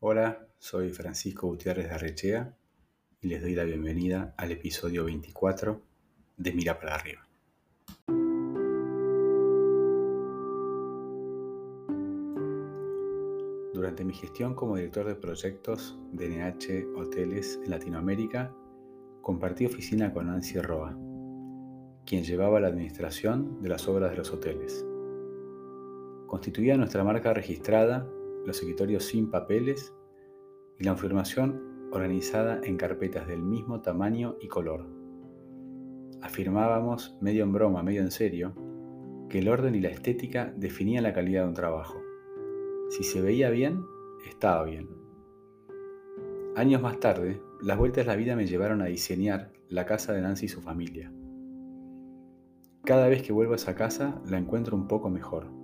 Hola, soy Francisco Gutiérrez de Arrechea y les doy la bienvenida al episodio 24 de Mira para arriba. Durante mi gestión como director de proyectos de NH Hoteles en Latinoamérica, compartí oficina con Nancy Roa, quien llevaba la administración de las obras de los hoteles. Constituía nuestra marca registrada los escritorios sin papeles y la información organizada en carpetas del mismo tamaño y color. Afirmábamos, medio en broma, medio en serio, que el orden y la estética definían la calidad de un trabajo. Si se veía bien, estaba bien. Años más tarde, las vueltas de la vida me llevaron a diseñar la casa de Nancy y su familia. Cada vez que vuelvo a esa casa la encuentro un poco mejor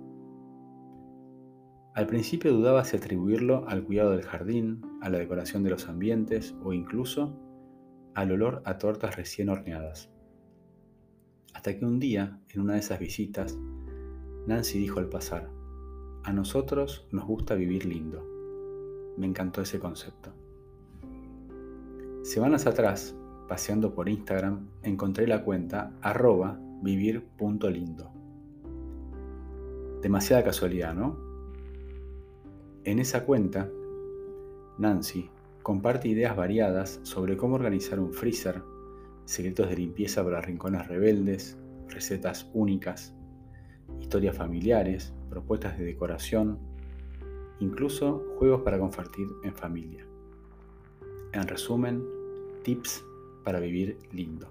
al principio dudaba si atribuirlo al cuidado del jardín, a la decoración de los ambientes o incluso al olor a tortas recién horneadas. Hasta que un día, en una de esas visitas, Nancy dijo al pasar, a nosotros nos gusta vivir lindo. Me encantó ese concepto. Semanas atrás, paseando por Instagram, encontré la cuenta arroba vivir.lindo. Demasiada casualidad, ¿no? En esa cuenta, Nancy comparte ideas variadas sobre cómo organizar un freezer, secretos de limpieza para rincones rebeldes, recetas únicas, historias familiares, propuestas de decoración, incluso juegos para compartir en familia. En resumen, tips para vivir lindo.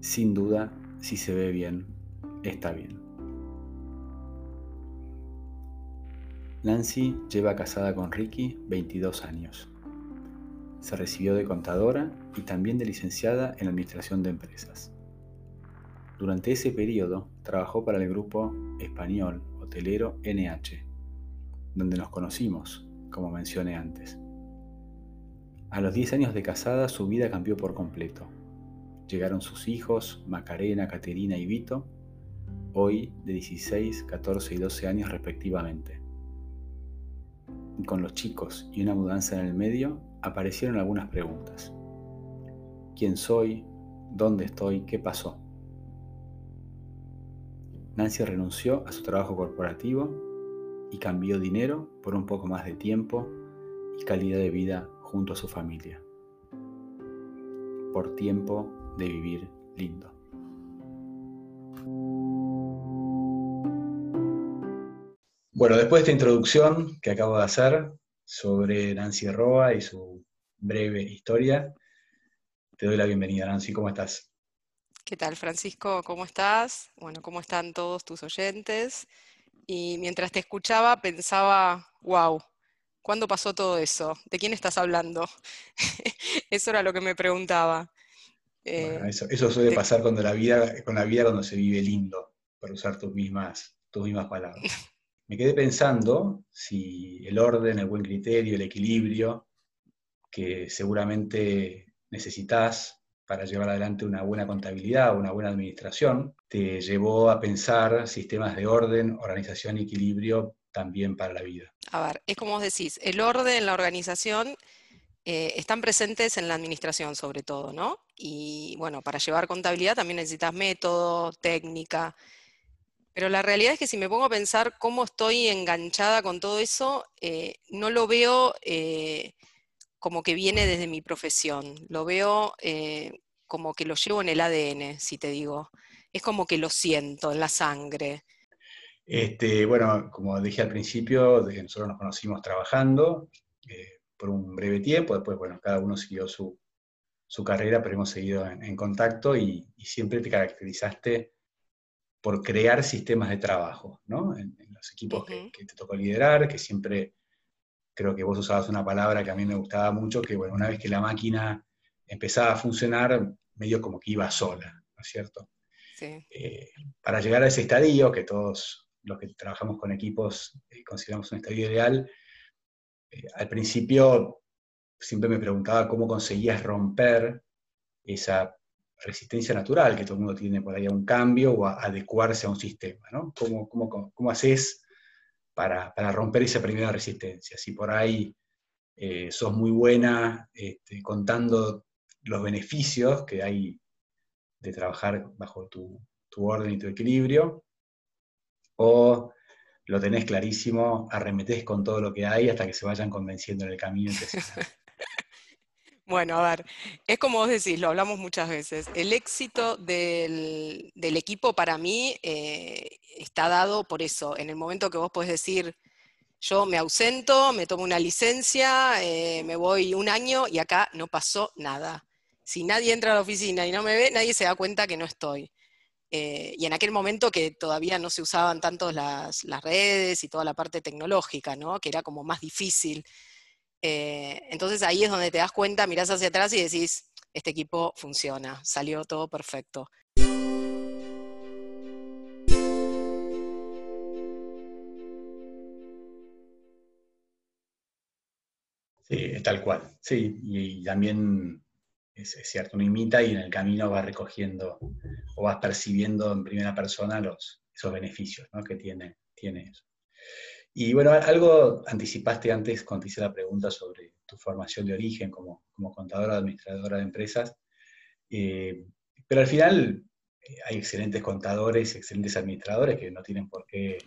Sin duda, si se ve bien, está bien. Nancy lleva casada con Ricky 22 años. Se recibió de contadora y también de licenciada en Administración de Empresas. Durante ese periodo trabajó para el grupo español hotelero NH, donde nos conocimos, como mencioné antes. A los 10 años de casada su vida cambió por completo. Llegaron sus hijos, Macarena, Caterina y Vito, hoy de 16, 14 y 12 años respectivamente con los chicos y una mudanza en el medio, aparecieron algunas preguntas. ¿Quién soy? ¿Dónde estoy? ¿Qué pasó? Nancy renunció a su trabajo corporativo y cambió dinero por un poco más de tiempo y calidad de vida junto a su familia. Por tiempo de vivir lindo. Bueno, después de esta introducción que acabo de hacer sobre Nancy Roa y su breve historia, te doy la bienvenida, Nancy. ¿Cómo estás? ¿Qué tal, Francisco? ¿Cómo estás? Bueno, ¿cómo están todos tus oyentes? Y mientras te escuchaba pensaba, wow, ¿cuándo pasó todo eso? ¿De quién estás hablando? eso era lo que me preguntaba. Bueno, eso, suele pasar cuando la vida, con la vida cuando se vive lindo, por usar tus mismas, tus mismas palabras. me quedé pensando si el orden, el buen criterio, el equilibrio que seguramente necesitas para llevar adelante una buena contabilidad, una buena administración, te llevó a pensar sistemas de orden, organización y equilibrio también para la vida. A ver, es como vos decís, el orden, la organización eh, están presentes en la administración sobre todo, ¿no? Y bueno, para llevar contabilidad también necesitas método, técnica, pero la realidad es que si me pongo a pensar cómo estoy enganchada con todo eso, eh, no lo veo eh, como que viene desde mi profesión, lo veo eh, como que lo llevo en el ADN, si te digo. Es como que lo siento en la sangre. Este, bueno, como dije al principio, nosotros nos conocimos trabajando por un breve tiempo, después, bueno, cada uno siguió su, carrera, pero hemos seguido en, contacto y siempre te caracterizaste por crear sistemas de trabajo, ¿no? En, los equipos que, te tocó liderar, que siempre creo que vos usabas una palabra que a mí me gustaba mucho, que bueno, una vez que la máquina empezaba a funcionar, medio como que iba sola, ¿no es cierto? Sí. Eh, para llegar a ese estadio, que todos los que trabajamos con equipos eh, consideramos un estadio ideal, eh, al principio siempre me preguntaba cómo conseguías romper esa resistencia natural que todo el mundo tiene por ahí a un cambio o a adecuarse a un sistema, ¿no? ¿Cómo, cómo, cómo haces para, romper esa primera resistencia. Si por ahí eh, sos muy buena este, contando los beneficios que hay de trabajar bajo tu, orden y tu equilibrio, o lo tenés clarísimo, arremetés con todo lo que hay hasta que se vayan convenciendo en el camino. Bueno, a ver, es como vos decís, lo hablamos muchas veces. El éxito del, equipo para mí eh, está dado por eso. En el momento que vos podés decir, yo me ausento, me tomo una licencia, eh, me voy un año y acá no pasó nada. Si nadie entra a la oficina y no me ve, nadie se da cuenta que no estoy. Eh, y en aquel momento que todavía no se usaban tanto las, las, redes y toda la parte tecnológica, ¿no? que era como más difícil eh, entonces ahí es donde te das cuenta, mirás hacia atrás y decís, este equipo funciona, salió todo perfecto. Sí, tal cual. Sí, y, también es, cierto, uno imita y en el camino va recogiendo o vas percibiendo en primera persona los, esos beneficios que tiene, tiene eso. Y bueno, algo anticipaste antes cuando te hice la pregunta sobre tu formación de origen como, como contadora, administradora de empresas, eh, pero al final eh, hay excelentes contadores, excelentes administradores que no tienen por qué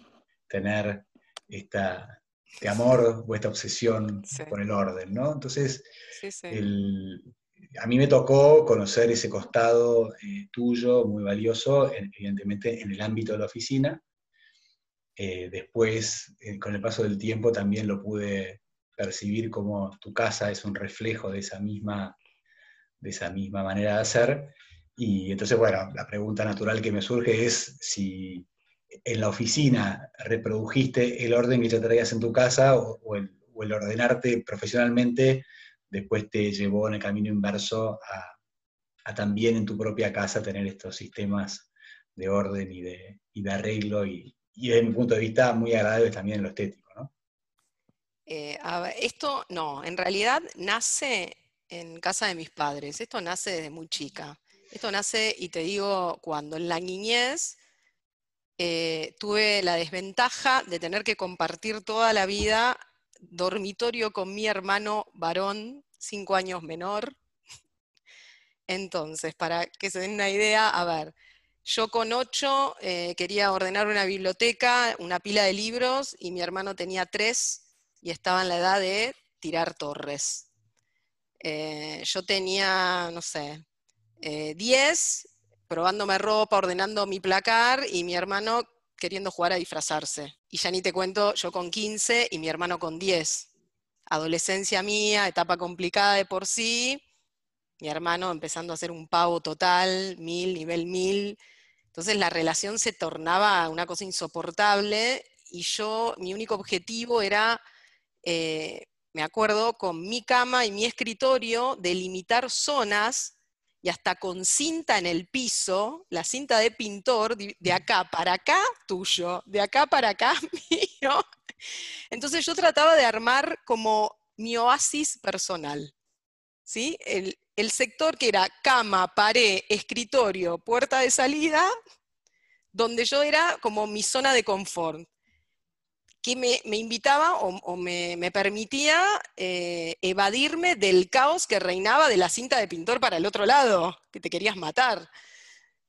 tener esta, este amor o esta obsesión por el orden, ¿no? Entonces, a mí me tocó conocer ese costado eh, tuyo, muy valioso, evidentemente en el ámbito de la oficina, eh, después, eh, con el paso del tiempo, también lo pude percibir como tu casa es un reflejo de esa misma, de esa misma manera de hacer. Y entonces, bueno, la pregunta natural que me surge es si en la oficina reprodujiste el orden que ya traías en tu casa o, el, ordenarte profesionalmente después te llevó en el camino inverso a, a, también en tu propia casa tener estos sistemas de orden y de, y de arreglo y, y desde mi punto de vista muy agradable también en lo estético, ¿no? Eh, esto no, en realidad nace en casa de mis padres, esto nace desde muy chica. Esto nace, y te digo, cuando en la niñez eh, tuve la desventaja de tener que compartir toda la vida dormitorio con mi hermano varón, cinco años menor. Entonces, para que se den una idea, a ver, yo con ocho eh, quería ordenar una biblioteca, una pila de libros, y mi hermano tenía tres y estaba en la edad de tirar torres. Eh, yo tenía, no sé, eh, diez, probándome ropa, ordenando mi placar, y mi hermano queriendo jugar a disfrazarse. Y ya ni te cuento, yo con 15 y mi hermano con 10. Adolescencia mía, etapa complicada de por sí, mi hermano empezando a hacer un pavo total, mil, nivel mil, entonces la relación se tornaba una cosa insoportable y yo, mi único objetivo era, eh, me acuerdo, con mi cama y mi escritorio, delimitar zonas y hasta con cinta en el piso, la cinta de pintor, de acá para acá, tuyo, de acá para acá, mío. Entonces yo trataba de armar como mi oasis personal. ¿sí? El, el sector que era cama, pared, escritorio, puerta de salida, donde yo era como mi zona de confort, que me, invitaba o, me, permitía eh, evadirme del caos que reinaba de la cinta de pintor para el otro lado, que te querías matar.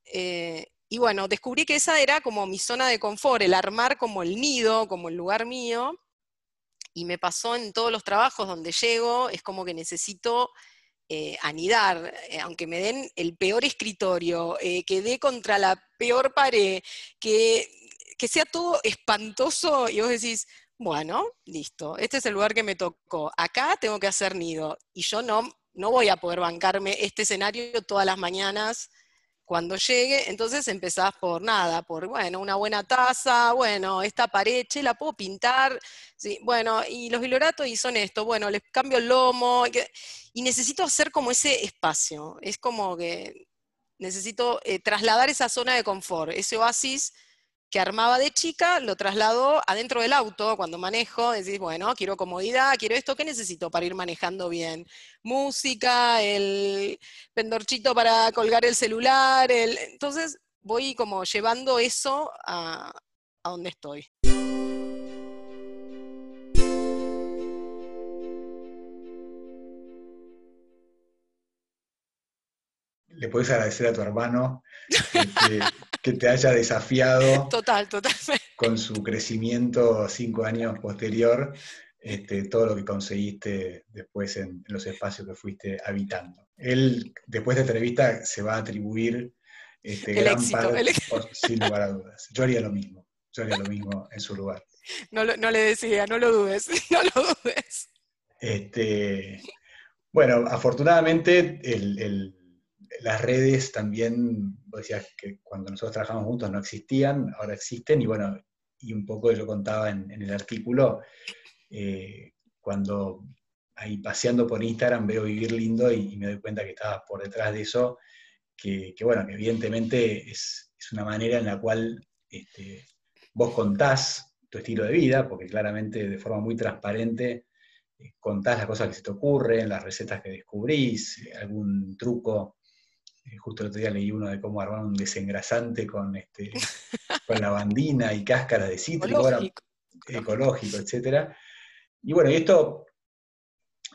Eh, y bueno, descubrí que esa era como mi zona de confort, el armar como el nido, como el lugar mío, y me pasó en todos los trabajos donde llego, es como que necesito eh, anidar, eh, aunque me den el peor escritorio, eh, que dé contra la peor pared, que, que sea todo espantoso y vos decís, bueno, listo, este es el lugar que me tocó, acá tengo que hacer nido y yo no, no voy a poder bancarme este escenario todas las mañanas cuando llegue, entonces empezás por nada, por, bueno, una buena taza, bueno, esta pared, la puedo pintar, sí, bueno, y los viloratos y son esto, bueno, les cambio el lomo, y necesito hacer como ese espacio, es como que necesito eh, trasladar esa zona de confort, ese oasis que armaba de chica, lo trasladó adentro del auto cuando manejo, decís, bueno, quiero comodidad, quiero esto, ¿qué necesito para ir manejando bien? Música, el pendorchito para colgar el celular, entonces voy como llevando eso a, a donde estoy. Le puedes agradecer a tu hermano que, te haya desafiado total, totalmente. con su crecimiento cinco años posterior, este, todo lo que conseguiste después en, los espacios que fuiste habitando. Él, después de esta entrevista, se va a atribuir este, gran parte, sin lugar a dudas. Yo haría lo mismo, yo haría lo mismo en su lugar. No, no le decía, no lo dudes, no lo dudes. Este, bueno, afortunadamente las redes también, vos decías que cuando nosotros trabajamos juntos no existían, ahora existen, y bueno, y un poco yo contaba en, el artículo, eh, cuando ahí paseando por Instagram veo Vivir Lindo y, me doy cuenta que estaba por detrás de eso, que, bueno, que evidentemente es, una manera en la cual este, vos contás tu estilo de vida, porque claramente de forma muy transparente eh, contás las cosas que se te ocurren, las recetas que descubrís, eh, algún truco. Eh, justo el otro día leí uno de cómo armar un desengrasante con, este, con lavandina y cáscara de cítrico, ecológico, ecológico etc. Y bueno, y esto,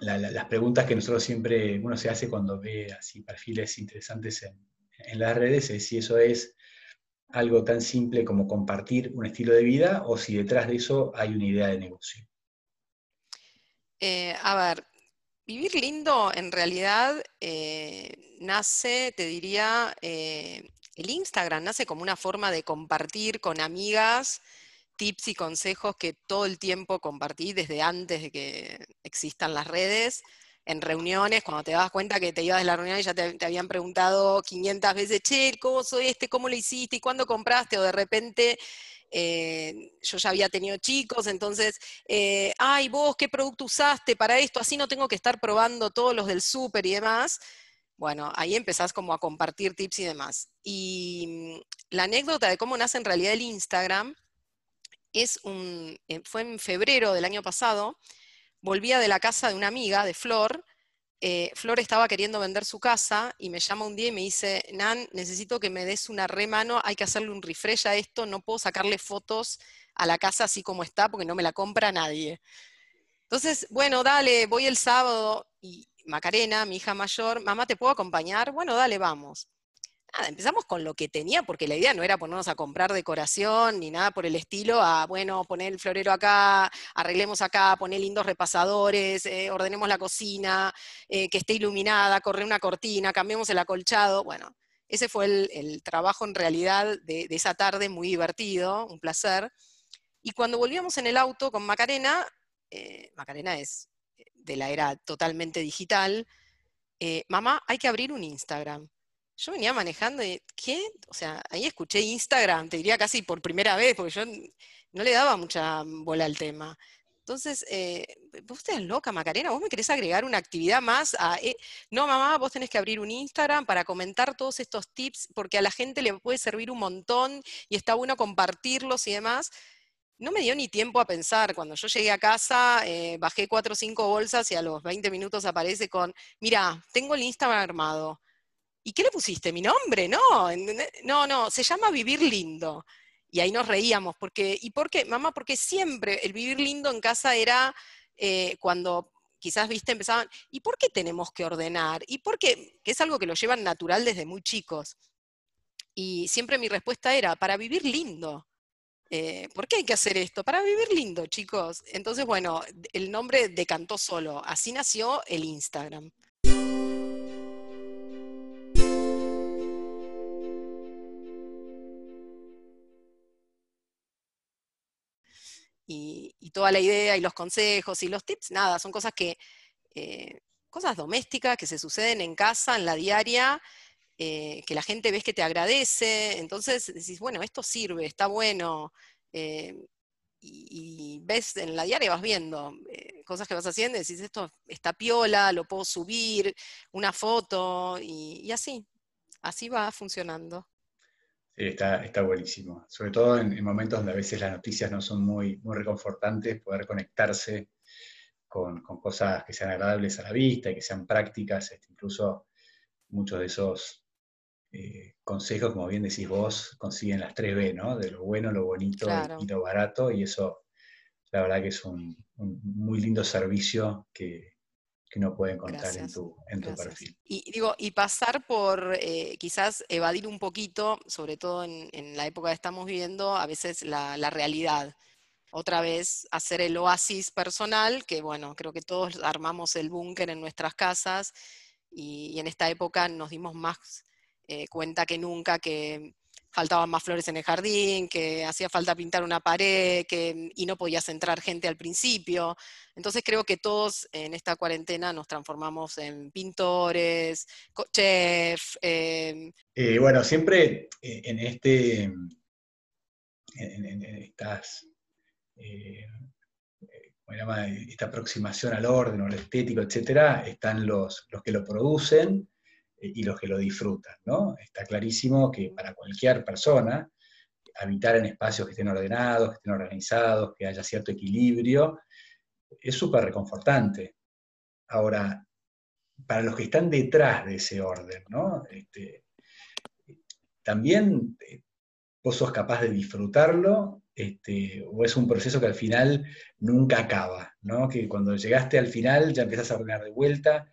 las preguntas que nosotros siempre uno se hace cuando ve así perfiles interesantes en, en las redes es si eso es algo tan simple como compartir un estilo de vida o si detrás de eso hay una idea de negocio. Eh, a ver, vivir lindo en realidad eh, nace, te diría, eh, el Instagram nace como una forma de compartir con amigas tips y consejos que todo el tiempo compartí desde antes de que existan las redes, en reuniones, cuando te das cuenta que te ibas de la reunión y ya te, te, habían preguntado 500 veces, che, ¿cómo soy este? ¿Cómo lo hiciste? ¿Y cuándo compraste? O de repente eh, yo ya había tenido chicos, entonces, eh, ay, vos, ¿qué producto usaste para esto? Así no tengo que estar probando todos los del súper y demás. Bueno, ahí empezás como a compartir tips y demás. Y mm, la anécdota de cómo nace en realidad el Instagram es un, eh, fue en febrero del año pasado, volvía de la casa de una amiga, de Flor, eh, Flor estaba queriendo vender su casa y me llama un día y me dice, Nan, necesito que me des una remano, hay que hacerle un refresh a esto, no puedo sacarle fotos a la casa así como está porque no me la compra nadie. Entonces, bueno, dale, voy el sábado y Macarena, mi hija mayor, mamá, ¿te puedo acompañar? Bueno, dale, vamos nada, empezamos con lo que tenía, porque la idea no era ponernos a comprar decoración ni nada por el estilo, a, bueno, poner el florero acá, arreglemos acá, poner lindos repasadores, eh, ordenemos la cocina, eh, que esté iluminada, corre una cortina, cambiemos el acolchado, bueno. Ese fue el, trabajo en realidad de, esa tarde, muy divertido, un placer. Y cuando volvíamos en el auto con Macarena, eh, Macarena es de la era totalmente digital, mamá, hay que abrir un Instagram. Yo venía manejando y, ¿qué? O sea, ahí escuché Instagram, te diría casi por primera vez, porque yo no le daba mucha bola al tema. Entonces, eh, vos estás loca, Macarena, vos me querés agregar una actividad más a... Eh, no, mamá, vos tenés que abrir un Instagram para comentar todos estos tips, porque a la gente le puede servir un montón y está bueno compartirlos y demás. No me dio ni tiempo a pensar. Cuando yo llegué a casa, eh, bajé cuatro o cinco bolsas y a los 20 minutos aparece con, mira, tengo el Instagram armado ¿y qué le pusiste? ¿Mi nombre? No, no, no, se llama Vivir Lindo. Y ahí nos reíamos, porque, ¿y por qué? Mamá, porque siempre el vivir lindo en casa era eh, cuando quizás, viste, empezaban, ¿y por qué tenemos que ordenar? ¿Y por qué? Que es algo que lo llevan natural desde muy chicos. Y siempre mi respuesta era, para vivir lindo. Eh, ¿Por qué hay que hacer esto? Para vivir lindo, chicos. Entonces, bueno, el nombre decantó solo. Así nació el Instagram. Y, toda la idea y los consejos y los tips, nada, son cosas que, eh, cosas domésticas que se suceden en casa, en la diaria, eh, que la gente ves que te agradece, entonces decís, bueno, esto sirve, está bueno, eh, y, ves en la diaria vas viendo cosas que vas haciendo, y decís, esto está piola, lo puedo subir, una foto, y así, así va funcionando. Sí, está, está buenísimo. Sobre todo en, momentos donde a veces las noticias no son muy, muy reconfortantes, poder conectarse con, cosas que sean agradables a la vista y que sean prácticas, este, incluso muchos de esos eh, consejos, como bien decís vos, consiguen las tres B, ¿no? De lo bueno, lo bonito y lo barato, y eso la verdad que es un, muy lindo servicio que, que uno puede encontrar en tu, en tu perfil. Y digo, y pasar por eh, quizás evadir un poquito, sobre todo en, la época que estamos viviendo, a veces la, realidad. Otra vez hacer el oasis personal, que bueno, creo que todos armamos el búnker en nuestras casas y, en esta época nos dimos más eh, cuenta que nunca que faltaban más flores en el jardín, que hacía falta pintar una pared, que, y no podías entrar gente al principio. Entonces creo que todos en esta cuarentena nos transformamos en pintores, chef. Em, eh, bueno, siempre eh, en este, en, estas, eh, esta aproximación al orden o al estético, etcétera, están los, los que lo producen y los que lo disfrutan, ¿no? Está clarísimo que para cualquier persona, habitar en espacios que estén ordenados, que estén organizados, que haya cierto equilibrio, es súper reconfortante. Ahora, para los que están detrás de ese orden, ¿no? Este, también eh, vos sos capaz de disfrutarlo, este, o es un proceso que al final nunca acaba, ¿no? Que cuando llegaste al final ya empezás a ordenar de vuelta,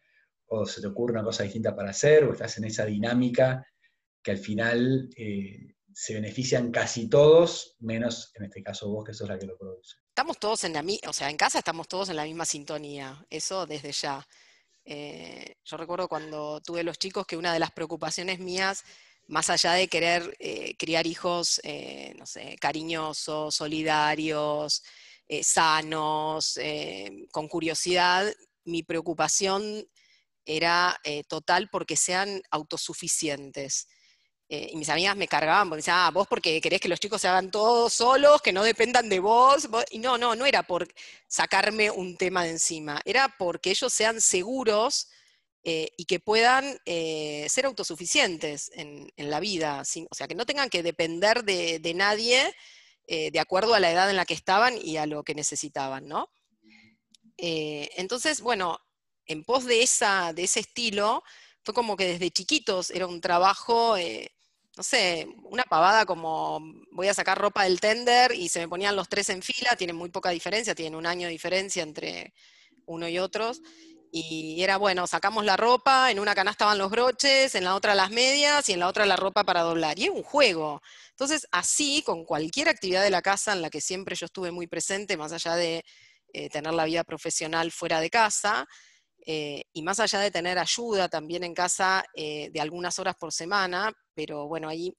o se te ocurre una cosa distinta para hacer, o estás en esa dinámica que al final eh, se benefician casi todos, menos en este caso vos, que sos la que lo produce. Estamos todos en la misma, o sea, en casa estamos todos en la misma sintonía, eso desde ya. Eh, yo recuerdo cuando tuve los chicos que una de las preocupaciones mías, más allá de querer eh, criar hijos, no sé, cariñosos, solidarios, sanos, con curiosidad, mi preocupación era eh, total porque sean autosuficientes. Eh, y mis amigas me cargaban porque decían, ah, vos porque querés que los chicos se hagan todos solos, que no dependan de vos. Y no, no, no era por sacarme un tema de encima, era porque ellos sean seguros eh, y que puedan ser autosuficientes en, la vida. o sea, que no tengan que depender de, de nadie de acuerdo a la edad en la que estaban y a lo que necesitaban, ¿no? entonces, bueno, en pos de, esa, de ese estilo, fue como que desde chiquitos era un trabajo, eh, no sé, una pavada como voy a sacar ropa del tender y se me ponían los tres en fila, tienen muy poca diferencia, tienen un año de diferencia entre uno y otros. Y era bueno, sacamos la ropa, en una canasta van los broches, en la otra las medias y en la otra la ropa para doblar. Y es un juego. Entonces, así, con cualquier actividad de la casa en la que siempre yo estuve muy presente, más allá de eh, tener la vida profesional fuera de casa, eh, y más allá de tener ayuda también en casa eh, de algunas horas por semana, pero bueno, ahí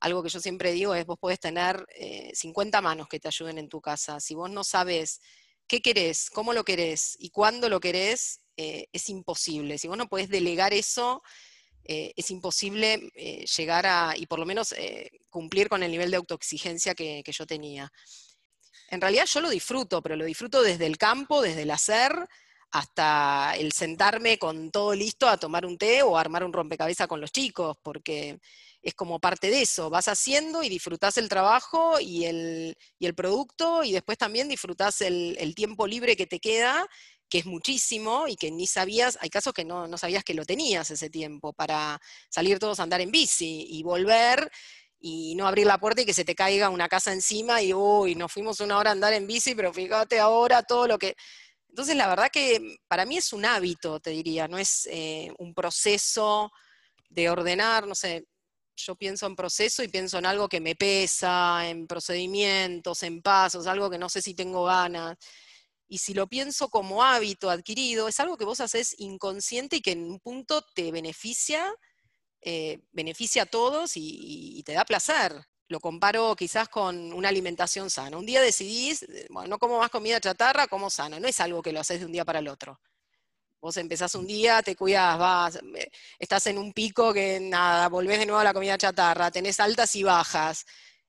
algo que yo siempre digo es, vos podés tener 50 eh, manos que te ayuden en tu casa. Si vos no sabes qué querés, cómo lo querés y cuándo lo querés, es imposible. Si vos no podés delegar eso, es imposible llegar a, y por lo menos cumplir con el nivel de autoexigencia que, que yo tenía. En realidad yo lo disfruto, pero lo disfruto desde el campo, desde el hacer, hasta el sentarme con todo listo a tomar un té o armar un rompecabezas con los chicos, porque es como parte de eso, vas haciendo y disfrutás el trabajo y el, producto y después también disfrutás el, tiempo libre que te queda, que es muchísimo y que ni sabías, hay casos que no, no sabías que lo tenías ese tiempo para salir todos a andar en bici y volver y no abrir la puerta y que se te caiga una casa encima y uy, nos fuimos una hora a andar en bici, pero fíjate ahora todo lo que entonces, la verdad que para mí es un hábito, te diría, no es eh, un proceso de ordenar, no sé, yo pienso en proceso y pienso en algo que me pesa, en procedimientos, en pasos, algo que no sé si tengo ganas. Y si lo pienso como hábito adquirido, es algo que vos haces inconsciente y que en un punto te beneficia, eh, beneficia a todos y, te da placer lo comparo quizás con una alimentación sana. Un día decidís, eh, bueno, no como más comida chatarra, como sana. No es algo que lo haces de un día para el otro. Vos empezás un día, te cuidas, vas, eh, estás en un pico que nada, volvés de nuevo a la comida chatarra, tenés altas y bajas.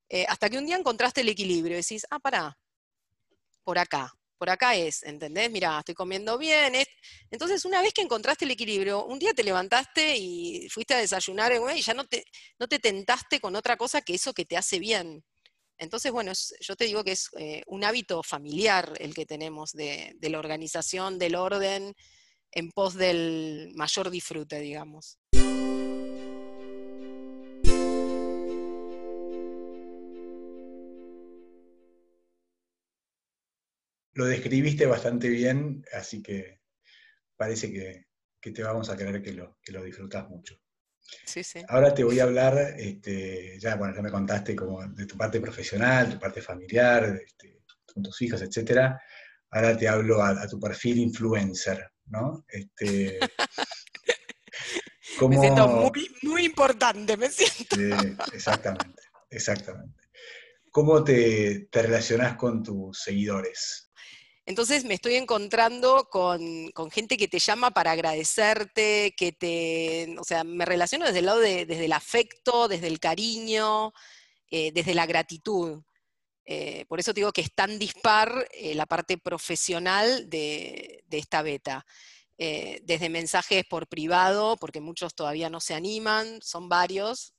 Eh, hasta que un día encontraste el equilibrio y decís, ah, pará, por acá por acá es, ¿entendés? Mira, estoy comiendo bien. Entonces, una vez que encontraste el equilibrio, un día te levantaste y fuiste a desayunar y ya no te, no te tentaste con otra cosa que eso que te hace bien. Entonces, bueno, yo te digo que es eh, un hábito familiar el que tenemos de, de la organización, del orden, en pos del mayor disfrute, digamos. Lo describiste bastante bien, así que parece que, te vamos a querer que lo, que lo disfrutas mucho. Sí, sí. Ahora te voy a hablar, este, ya, bueno, ya me contaste como de tu parte profesional, tu parte familiar, este, con tus hijos, etcétera. Ahora te hablo a, tu perfil influencer, ¿no? Este, Me siento muy, muy importante, me siento. exactamente, exactamente. ¿Cómo te, te relacionás con tus seguidores? Entonces me estoy encontrando con, gente que te llama para agradecerte, que te, o sea, me relaciono desde el lado de, desde el afecto, desde el cariño, eh, desde la gratitud. Eh, por eso digo que es tan dispar eh, la parte profesional de, de esta beta. desde mensajes por privado, porque muchos todavía no se animan, son varios,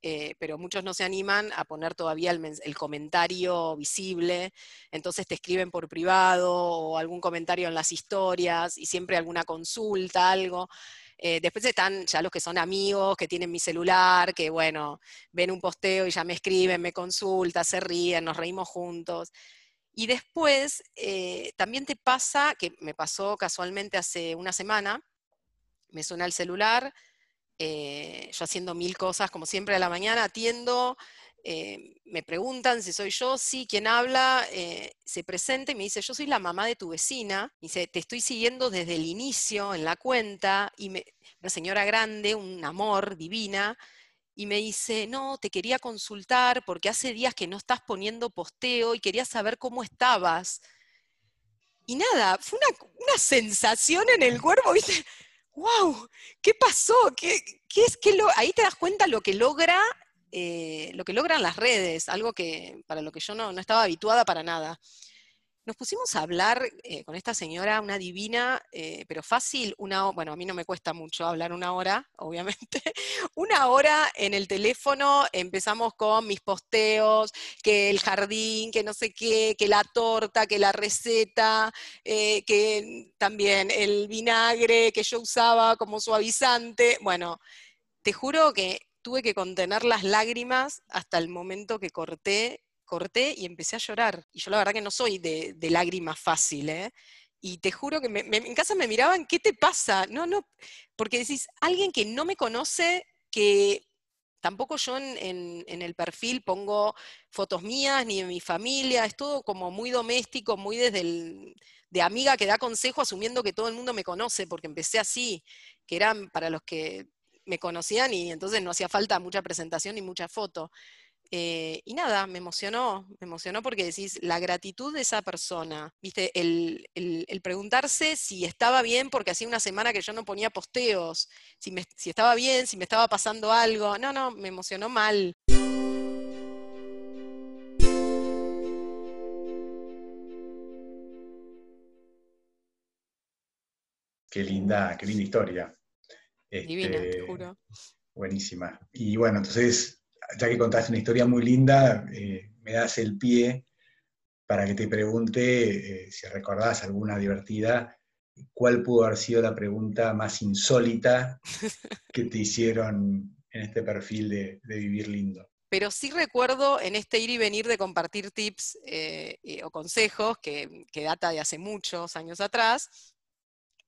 eh, pero muchos no se animan a poner todavía el, comentario visible, entonces te escriben por privado o algún comentario en las historias y siempre alguna consulta, algo. Eh, después están ya los que son amigos, que tienen mi celular, que bueno, ven un posteo y ya me escriben, me consultan, se ríen, nos reímos juntos. Y después eh, también te pasa, que me pasó casualmente hace una semana, me suena el celular, eh, yo haciendo mil cosas, como siempre a la mañana, atiendo, eh, me preguntan si soy yo, sí, quien habla, eh, se presenta y me dice, yo soy la mamá de tu vecina, dice, te estoy siguiendo desde el inicio en la cuenta, y me, una señora grande, un amor, divina, y me dice, no, te quería consultar porque hace días que no estás poniendo posteo y quería saber cómo estabas. Y nada, fue una, una sensación en el cuerpo, ¿viste? Wow, ¿qué pasó? ¿Qué, es que lo, ahí te das cuenta lo que logra, eh, lo que logran las redes, algo que para lo que yo no, no estaba habituada para nada. Nos pusimos a hablar eh, con esta señora, una divina, eh, pero fácil, una, bueno, a mí no me cuesta mucho hablar una hora, obviamente. una hora en el teléfono, empezamos con mis posteos, que el jardín, que no sé qué, que la torta, que la receta, eh, que también el vinagre que yo usaba como suavizante. Bueno, te juro que tuve que contener las lágrimas hasta el momento que corté corté y empecé a llorar. Y yo la verdad que no soy de, lágrimas fácil, ¿eh? Y te juro que en casa me miraban, ¿qué te pasa? No, no, porque decís, alguien que no me conoce, que tampoco yo en, el perfil pongo fotos mías ni de mi familia, es todo como muy doméstico, muy desde el, de amiga que da consejo asumiendo que todo el mundo me conoce, porque empecé así, que eran para los que me conocían y entonces no hacía falta mucha presentación ni mucha foto. Eh, y nada, me emocionó, me emocionó porque decís, la gratitud de esa persona, viste, el, preguntarse si estaba bien porque hacía una semana que yo no ponía posteos, si, si estaba bien, si me estaba pasando algo, no, no, me emocionó mal. Qué linda, qué linda historia. Divina, te este, juro. Buenísima. Y bueno, entonces ya que contaste una historia muy linda, eh, me das el pie para que te pregunte, eh, si recordás alguna divertida, ¿cuál pudo haber sido la pregunta más insólita que te hicieron en este perfil de, Vivir Lindo? Pero sí recuerdo en este ir y venir de compartir tips eh, o consejos que, que, data de hace muchos años atrás,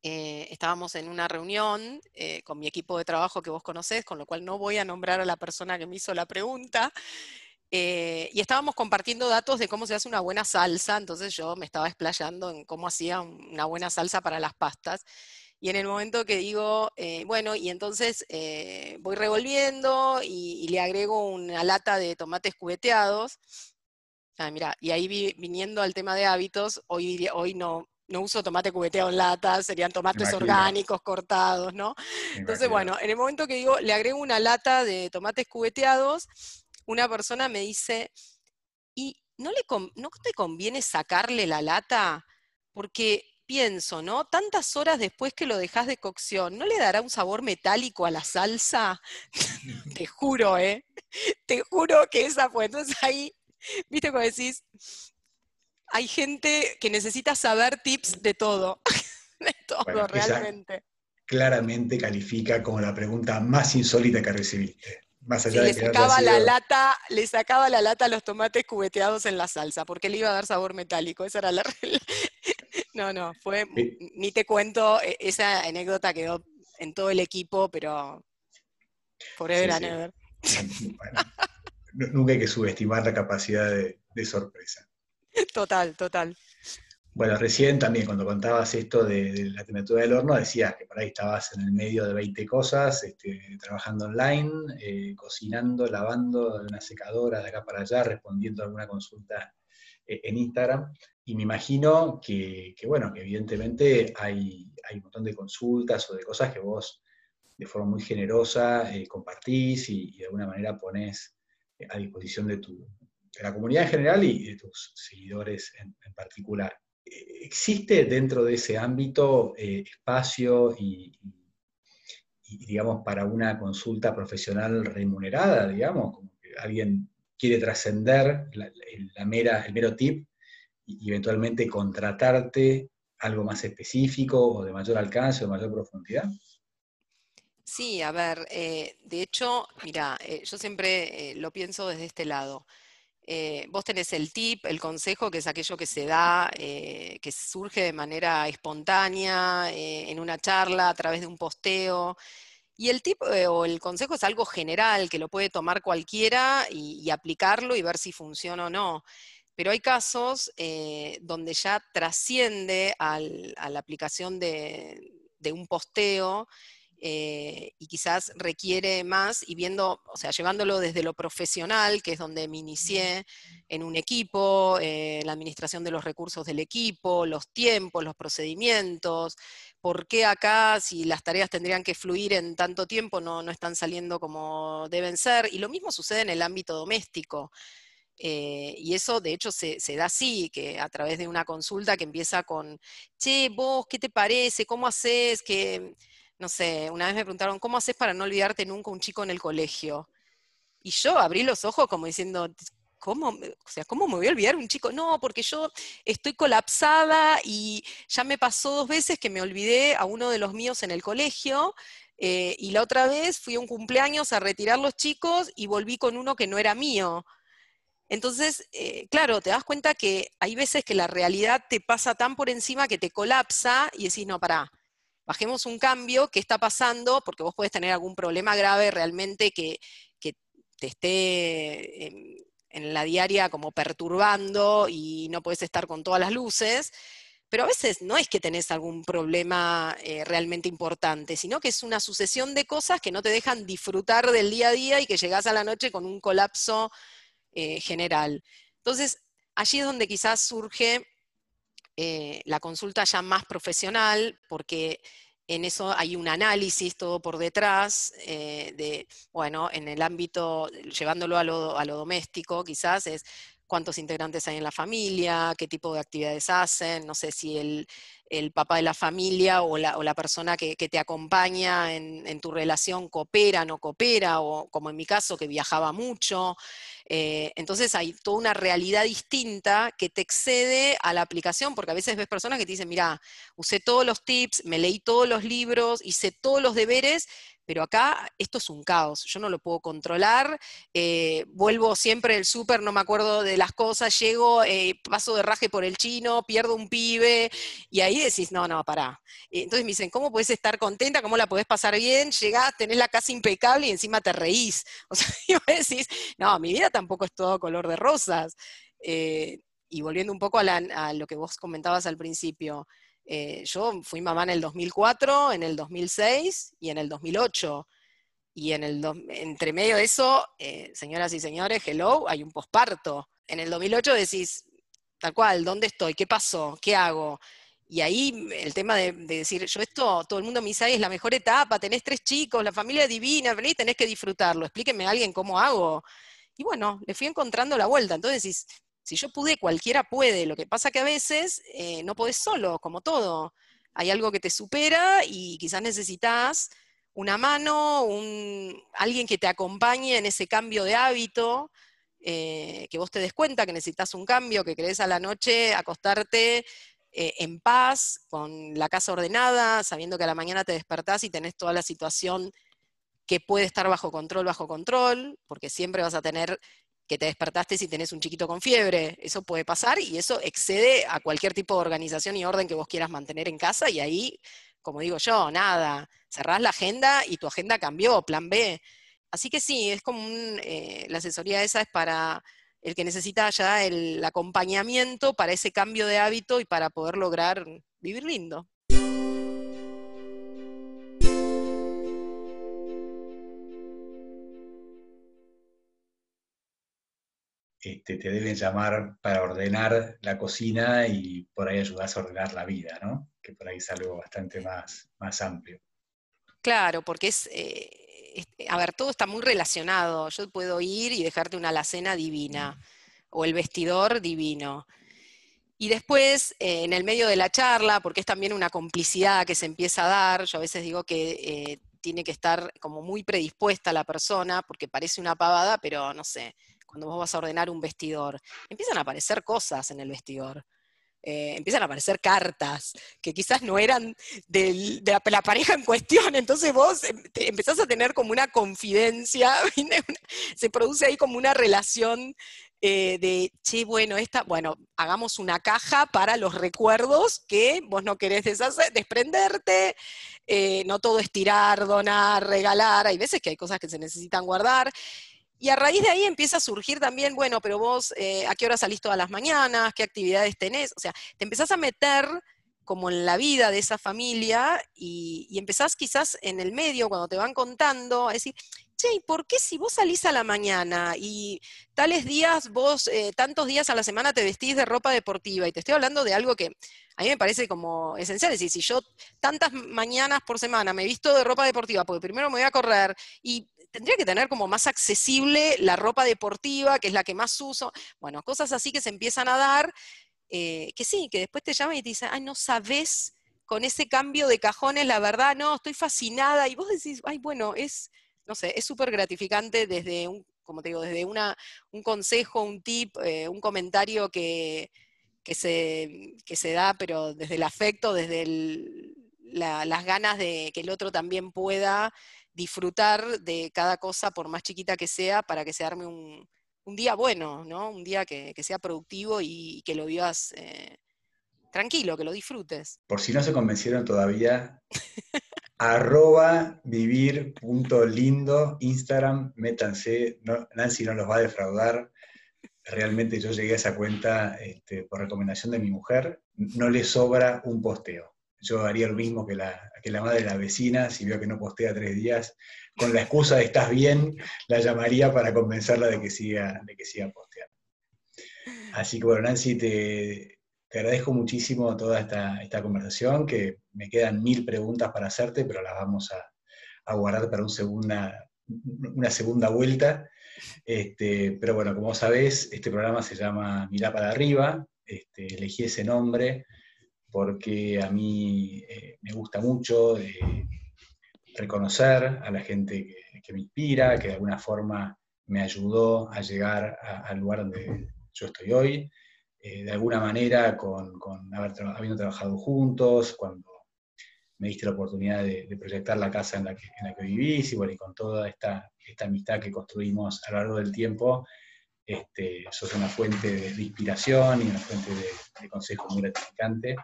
eh, estábamos en una reunión eh, con mi equipo de trabajo que vos conocés, con lo cual no voy a nombrar a la persona que me hizo la pregunta, eh, y estábamos compartiendo datos de cómo se hace una buena salsa, entonces yo me estaba explayando en cómo hacía una buena salsa para las pastas. Y en el momento que digo, bueno, y entonces voy revolviendo y, le agrego una lata de tomates cubeteados. Ah, mira, y ahí viniendo al tema de hábitos, hoy, hoy no, no uso tomate cubeteado en lata, serían tomates orgánicos cortados, ¿no? Entonces, bueno, en el momento que digo, le agrego una lata de tomates cubeteados, una persona me dice, ¿y no, le no te conviene sacarle la lata? Porque pienso, ¿no? Tantas horas después que lo dejas de cocción, ¿no le dará un sabor metálico a la salsa? te juro, ¿eh? Te juro que esa fue. Entonces ahí, viste cómo decís, hay gente que necesita saber tips de todo, de todo realmente. Claramente califica como la pregunta más insólita que recibiste. Más allá le sacaba la lata, le sacaba la lata a los tomates cubeteados en la salsa, porque le iba a dar sabor metálico. Esa era la No, no, fue, ni te cuento, e, esa anécdota quedó en todo el equipo, pero forever and ever. nunca hay que subestimar la capacidad de sorpresa. Total, total. Bueno, recién también cuando contabas esto de, la temperatura del horno, decías que por ahí estabas en el medio de 20 cosas, este, trabajando online, eh, cocinando, lavando una secadora de acá para allá, respondiendo a alguna consulta eh, en Instagram. Y me imagino que, bueno, que evidentemente hay, un montón de consultas o de cosas que vos de forma muy generosa eh, compartís y, de alguna manera pones a disposición de, tu, de la comunidad en general y de tus seguidores en particular. ¿Existe dentro de ese ámbito eh, espacio y, digamos, para una consulta profesional remunerada, digamos, como que alguien quiere trascender la, mera, el mero tip y, eventualmente contratarte algo más específico o de mayor alcance o de mayor profundidad? Sí, a ver, eh, de hecho, mira, eh, yo siempre lo pienso desde este lado. Eh, vos tenés el tip, el consejo, que es aquello que se da, eh, que surge de manera espontánea, eh, en una charla, a través de un posteo. Y el tip o el consejo es algo general, que lo puede tomar cualquiera y, aplicarlo y ver si funciona o no. Pero hay casos donde ya trasciende a la aplicación de, de un posteo eh, y quizás requiere más, y viendo, o sea, llevándolo desde lo profesional, que es donde me inicié en un equipo, eh, la administración de los recursos del equipo, los tiempos, los procedimientos, por qué acá, si las tareas tendrían que fluir en tanto tiempo, no, no están saliendo como deben ser, y lo mismo sucede en el ámbito doméstico. Eh, y eso, de hecho, se, se, da así, que a través de una consulta que empieza con, che, vos, ¿qué te parece? ¿Cómo haces? Que no sé, una vez me preguntaron, ¿cómo haces para no olvidarte nunca un chico en el colegio? Y yo abrí los ojos como diciendo, ¿cómo, o sea, ¿cómo me voy a olvidar un chico? No, porque yo estoy colapsada y ya me pasó dos veces que me olvidé a uno de los míos en el colegio. Eh, y la otra vez fui a un cumpleaños a retirar los chicos y volví con uno que no era mío. Entonces, eh, claro, te das cuenta que hay veces que la realidad te pasa tan por encima que te colapsa y decís, no, pará, bajemos un cambio, ¿qué está pasando? Porque vos puedes tener algún problema grave realmente que, te esté en, la diaria como perturbando y no puedes estar con todas las luces. Pero a veces no es que tenés algún problema eh, realmente importante, sino que es una sucesión de cosas que no te dejan disfrutar del día a día y que llegás a la noche con un colapso eh, general. Entonces, allí es donde quizás surge eh, la consulta ya más profesional, porque en eso hay un análisis todo por detrás, eh, de, bueno, en el ámbito, llevándolo a lo, a lo doméstico, quizás es cuántos integrantes hay en la familia, qué tipo de actividades hacen, no sé si el, papá de la familia o la, persona que, te acompaña en, tu relación coopera, no coopera, o como en mi caso que viajaba mucho. Eh, entonces hay toda una realidad distinta que te excede a la aplicación, porque a veces ves personas que te dicen, mira, usé todos los tips, me leí todos los libros, hice todos los deberes, pero acá esto es un caos, yo no lo puedo controlar, eh, vuelvo siempre del súper, no me acuerdo de las cosas, llego, eh, paso de raje por el chino, pierdo un pibe, y ahí decís, no, no, pará. Entonces me dicen, ¿cómo puedes estar contenta? ¿Cómo la podés pasar bien? Llegás, tenés la casa impecable y encima te reís. O sea, y vos decís, no, mi vida tampoco es todo color de rosas. Eh, y volviendo un poco a lo que vos comentabas al principio, eh, yo fui mamá en el 2004, en el 2006 y en el 2008. Y en el entre medio de eso, eh, señoras y señores, hello, hay un posparto. En el 2008 decís, tal cual, ¿dónde estoy? ¿Qué pasó? ¿Qué hago? Y ahí el tema de, decir, yo esto, todo el mundo me dice, es la mejor etapa, tenés tres chicos, la familia divina, venís, tenés que disfrutarlo, explíqueme a alguien cómo hago. Y bueno, le fui encontrando la vuelta. Entonces decís, si yo pude, cualquiera puede. Lo que pasa que a veces eh, no podés solo, como todo. Hay algo que te supera y quizás necesitas una mano, alguien que te acompañe en ese cambio de hábito, eh, que vos te des cuenta que necesitas un cambio, que querés a la noche acostarte eh, en paz, con la casa ordenada, sabiendo que a la mañana te despertás y tenés toda la situación que puede estar bajo control, bajo control, porque siempre vas a tener que te despertaste si tenés un chiquito con fiebre. Eso puede pasar y eso excede a cualquier tipo de organización y orden que vos quieras mantener en casa y ahí, como digo yo, nada, cerrás la agenda y tu agenda cambió, plan B. Así que sí, es como un, eh, la asesoría esa es para el que necesita ya el acompañamiento para ese cambio de hábito y para poder lograr vivir lindo. Este, te deben llamar para ordenar la cocina y por ahí ayudas a ordenar la vida, ¿no? Que por ahí es algo bastante más, más amplio. Claro, porque es, eh, a ver, todo está muy relacionado. Yo puedo ir y dejarte una alacena divina o el vestidor divino. Y después, eh, en el medio de la charla, porque es también una complicidad que se empieza a dar, yo a veces digo que eh, tiene que estar como muy predispuesta la persona, porque parece una pavada, pero no sé, cuando vos vas a ordenar un vestidor, empiezan a aparecer cosas en el vestidor. Eh, empiezan a aparecer cartas que quizás no eran de la, pareja en cuestión, entonces vos em, empezás a tener como una confidencia, se produce ahí como una relación eh, de, che, bueno, esta, bueno, hagamos una caja para los recuerdos que vos no querés deshacer, desprenderte, eh, no todo es tirar, donar, regalar, hay veces que hay cosas que se necesitan guardar, y a raíz de ahí empieza a surgir también, bueno, pero vos, eh, ¿a qué hora salís todas las mañanas? ¿Qué actividades tenés? O sea, te empezás a meter como en la vida de esa familia y, empezás quizás en el medio, cuando te van contando, a decir, che, ¿y por qué si vos salís a la mañana y tales días vos, eh, tantos días a la semana te vestís de ropa deportiva? Y te estoy hablando de algo que a mí me parece como esencial, es decir, si yo tantas mañanas por semana me visto de ropa deportiva, porque primero me voy a correr y tendría que tener como más accesible la ropa deportiva, que es la que más uso. Bueno, cosas así que se empiezan a dar, eh, que sí, que después te llaman y te dicen, ay, no sabes con ese cambio de cajones, la verdad, no, estoy fascinada. Y vos decís, ay, bueno, es, no sé, es súper gratificante desde un, como te digo, desde una, un consejo, un tip, eh, un comentario que, que, se, que se da, pero desde el afecto, desde las ganas de que el otro también pueda disfrutar de cada cosa, por más chiquita que sea, para que se arme un, día bueno, ¿no? Un día que, sea productivo y que lo vivas eh, tranquilo, que lo disfrutes. Por si no se convencieron todavía, arroba vivir.lindo, Instagram, métanse, Nancy no los va a defraudar. Realmente yo llegué a esa cuenta este, por recomendación de mi mujer. No le sobra un posteo yo haría lo mismo que la, que la madre de la vecina, si veo que no postea tres días, con la excusa de estás bien, la llamaría para convencerla de que siga, de que siga posteando. Así que bueno, Nancy, te, agradezco muchísimo toda esta, conversación, que me quedan mil preguntas para hacerte, pero las vamos a, guardar para un segunda, una segunda vuelta. Este, pero bueno, como sabés, este programa se llama Mirá para arriba, este, elegí ese nombre porque a mí eh, me gusta mucho eh, reconocer a la gente que, me inspira, que de alguna forma me ayudó a llegar al lugar donde yo estoy hoy. Eh, de alguna manera, con, habiendo trabajado juntos, cuando me diste la oportunidad de, proyectar la casa en la que, en la que vivís, y, bueno, y con toda esta, esta amistad que construimos a lo largo del tiempo, este, sos una fuente de, inspiración y una fuente de, de consejo muy gratificante.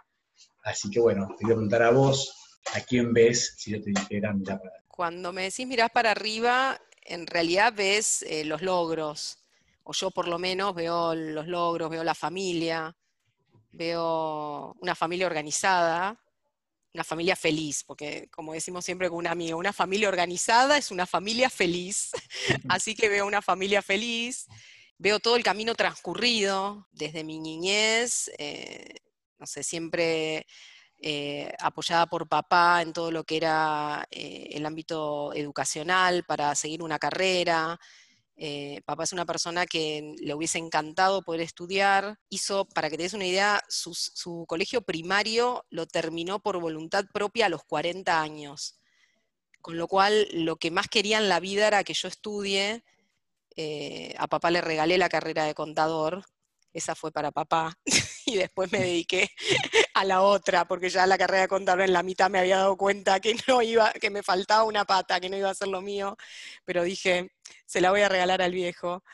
Así que bueno, te voy a preguntar a vos, ¿a quién ves si yo te dijera mirar para arriba? Cuando me decís mirar para arriba, en realidad ves eh, los logros, o yo por lo menos veo los logros, veo la familia, veo una familia organizada, una familia feliz, porque como decimos siempre con un amigo, una familia organizada es una familia feliz, así que veo una familia feliz, veo todo el camino transcurrido desde mi niñez, eh, siempre eh, apoyada por papá en todo lo que era eh, el ámbito educacional para seguir una carrera. Eh, papá es una persona que le hubiese encantado poder estudiar. Hizo, para que te des una idea, su, su colegio primario lo terminó por voluntad propia a los 40 años. Con lo cual, lo que más quería en la vida era que yo estudie. a papá le regalé la carrera de contador, esa fue para papá. y después me dediqué a la otra, porque ya la carrera de contable en la mitad me había dado cuenta que no iba, que me faltaba una pata, que no iba a ser lo mío, pero dije, se la voy a regalar al viejo.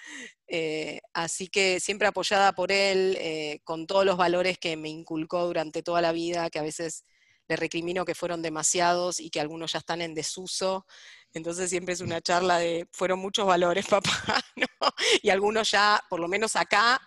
Eh, así que siempre apoyada por él, eh, con todos los valores que me inculcó durante toda la vida, que a veces le recrimino que fueron demasiados y que algunos ya están en desuso. Entonces siempre es una charla de, fueron muchos valores, papá, y algunos ya, por lo menos acá,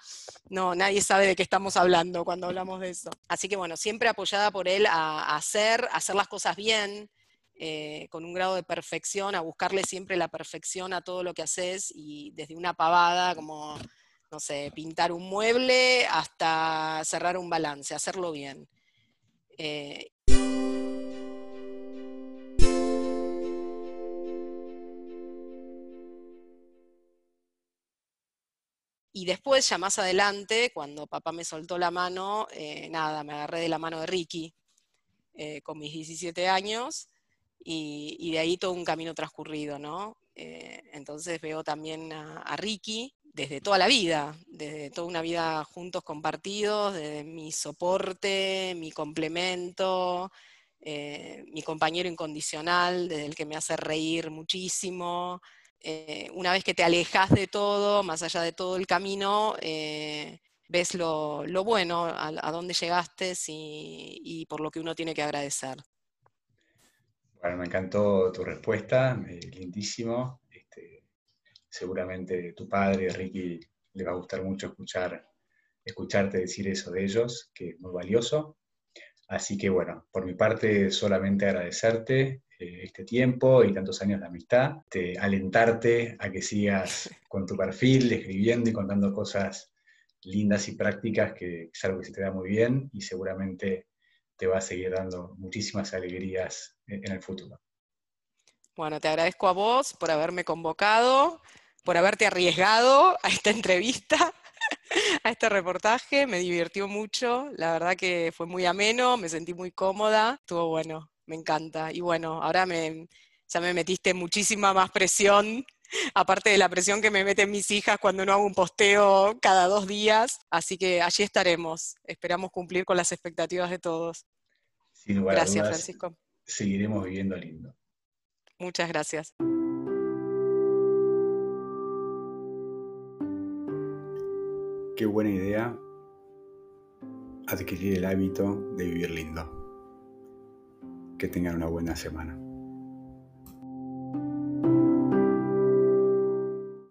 no, nadie sabe de qué estamos hablando cuando hablamos de eso. Así que bueno, siempre apoyada por él a, hacer, hacer las cosas bien, eh, con un grado de perfección, a buscarle siempre la perfección a todo lo que haces y desde una pavada como, no sé, pintar un mueble hasta cerrar un balance, hacerlo bien. Eh, Y después, ya más adelante, cuando papá me soltó la mano, eh, nada, me agarré de la mano de Ricky eh, con mis 17 años y, de ahí todo un camino transcurrido, ¿no? Eh, entonces veo también a, Ricky desde toda la vida, desde toda una vida juntos compartidos, desde mi soporte, mi complemento, mi compañero incondicional, desde el que me hace reír muchísimo, eh, una vez que te alejas de todo, más allá de todo el camino, eh, ves lo, bueno, a, dónde llegaste y, por lo que uno tiene que agradecer. Bueno, me encantó tu respuesta, eh, lindísimo. Este, seguramente tu padre, Ricky, le va a gustar mucho escuchar, escucharte decir eso de ellos, que es muy valioso. Así que bueno, por mi parte solamente agradecerte eh, este tiempo y tantos años de amistad, alentarte a que sigas con tu perfil, escribiendo y contando cosas lindas y prácticas, que es algo que se te da muy bien y seguramente te va a seguir dando muchísimas alegrías en el futuro. Bueno, te agradezco a vos por haberme convocado, por haberte arriesgado a esta entrevista, a este reportaje. Me divirtió mucho, la verdad que fue muy ameno, me sentí muy cómoda, estuvo bueno me encanta. Y bueno, ahora me, ya me metiste muchísima más presión, aparte de la presión que me meten mis hijas cuando no hago un posteo cada dos días. Así que allí estaremos. Esperamos cumplir con las expectativas de todos. gracias, Francisco. Seguiremos viviendo lindo. Muchas gracias. Qué buena idea adquirir el hábito de vivir lindo que tengan una buena semana.